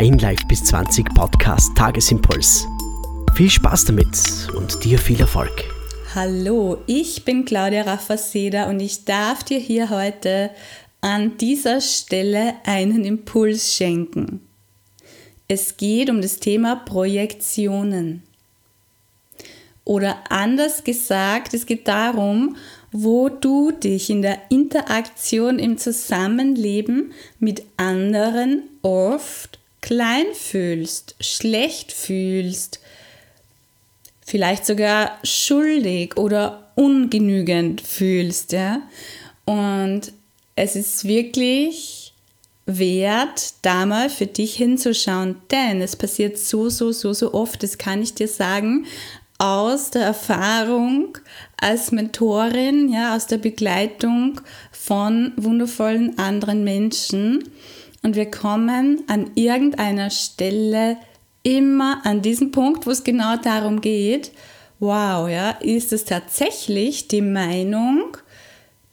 dein Live bis 20 Podcast Tagesimpuls. Viel Spaß damit und dir viel Erfolg. Hallo, ich bin Claudia Raffaseda und ich darf dir hier heute an dieser Stelle einen Impuls schenken. Es geht um das Thema Projektionen. Oder anders gesagt, es geht darum, wo du dich in der Interaktion im Zusammenleben mit anderen oft klein fühlst, schlecht fühlst, vielleicht sogar schuldig oder ungenügend fühlst, ja? Und es ist wirklich wert, da mal für dich hinzuschauen, denn es passiert so, so, so, so oft, das kann ich dir sagen, aus der Erfahrung als Mentorin, ja, aus der Begleitung von wundervollen anderen Menschen. Und wir kommen an irgendeiner Stelle immer an diesen Punkt, wo es genau darum geht, wow, ja, ist es tatsächlich die Meinung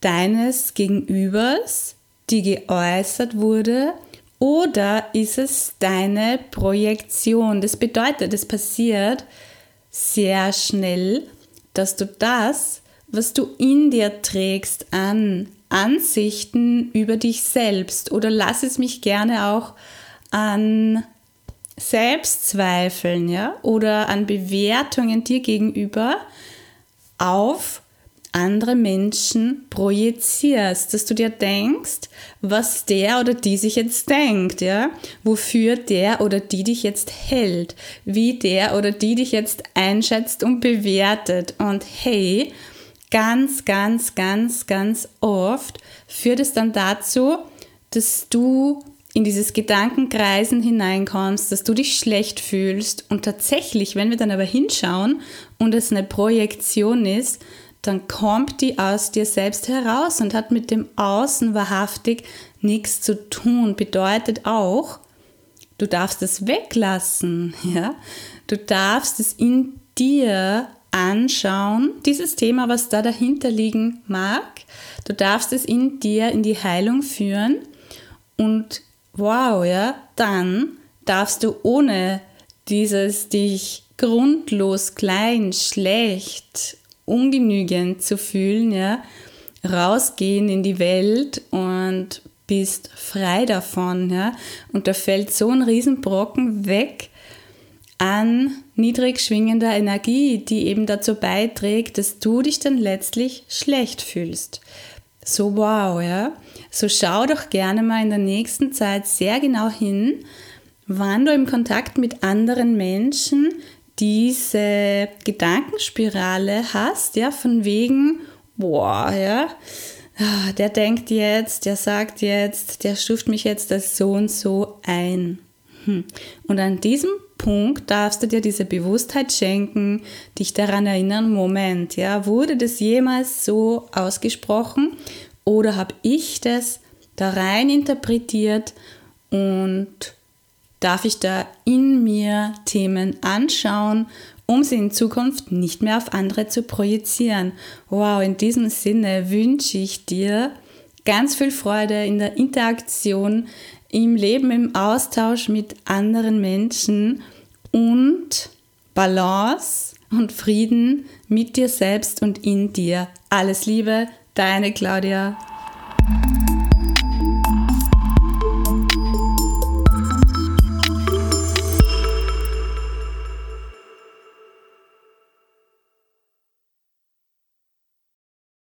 deines Gegenübers, die geäußert wurde, oder ist es deine Projektion? Das bedeutet, es passiert, sehr schnell, dass du das, was du in dir trägst an Ansichten über dich selbst. Oder lass es mich gerne auch an Selbstzweifeln ja, oder an Bewertungen dir gegenüber auf andere Menschen projizierst, dass du dir denkst, was der oder die sich jetzt denkt, ja, wofür der oder die dich jetzt hält, wie der oder die dich jetzt einschätzt und bewertet. Und hey, ganz, ganz, ganz, ganz oft führt es dann dazu, dass du in dieses Gedankenkreisen hineinkommst, dass du dich schlecht fühlst und tatsächlich, wenn wir dann aber hinschauen und es eine Projektion ist, dann kommt die aus dir selbst heraus und hat mit dem Außen wahrhaftig nichts zu tun. Bedeutet auch, du darfst es weglassen, ja? Du darfst es in dir anschauen, dieses Thema, was da dahinter liegen mag. Du darfst es in dir in die Heilung führen und wow, ja, dann darfst du ohne dieses dich grundlos klein, schlecht, ungenügend zu fühlen, ja, rausgehen in die Welt und bist frei davon, ja, und da fällt so ein Riesenbrocken weg an niedrig schwingender Energie, die eben dazu beiträgt, dass du dich dann letztlich schlecht fühlst. So wow, ja. So schau doch gerne mal in der nächsten Zeit sehr genau hin, wann du im Kontakt mit anderen Menschen diese Gedankenspirale hast, ja, von wegen, boah, ja, ah, der denkt jetzt, der sagt jetzt, der stuft mich jetzt als so und so ein. Hm. Und an diesem Punkt darfst du dir diese Bewusstheit schenken, dich daran erinnern, Moment, ja, wurde das jemals so ausgesprochen oder habe ich das da rein interpretiert und darf ich da in mir Themen anschauen, um sie in Zukunft nicht mehr auf andere zu projizieren. Wow, in diesem Sinne wünsche ich dir ganz viel Freude in der Interaktion, im Leben, im Austausch mit anderen Menschen und Balance und Frieden mit dir selbst und in dir. Alles Liebe, deine Claudia.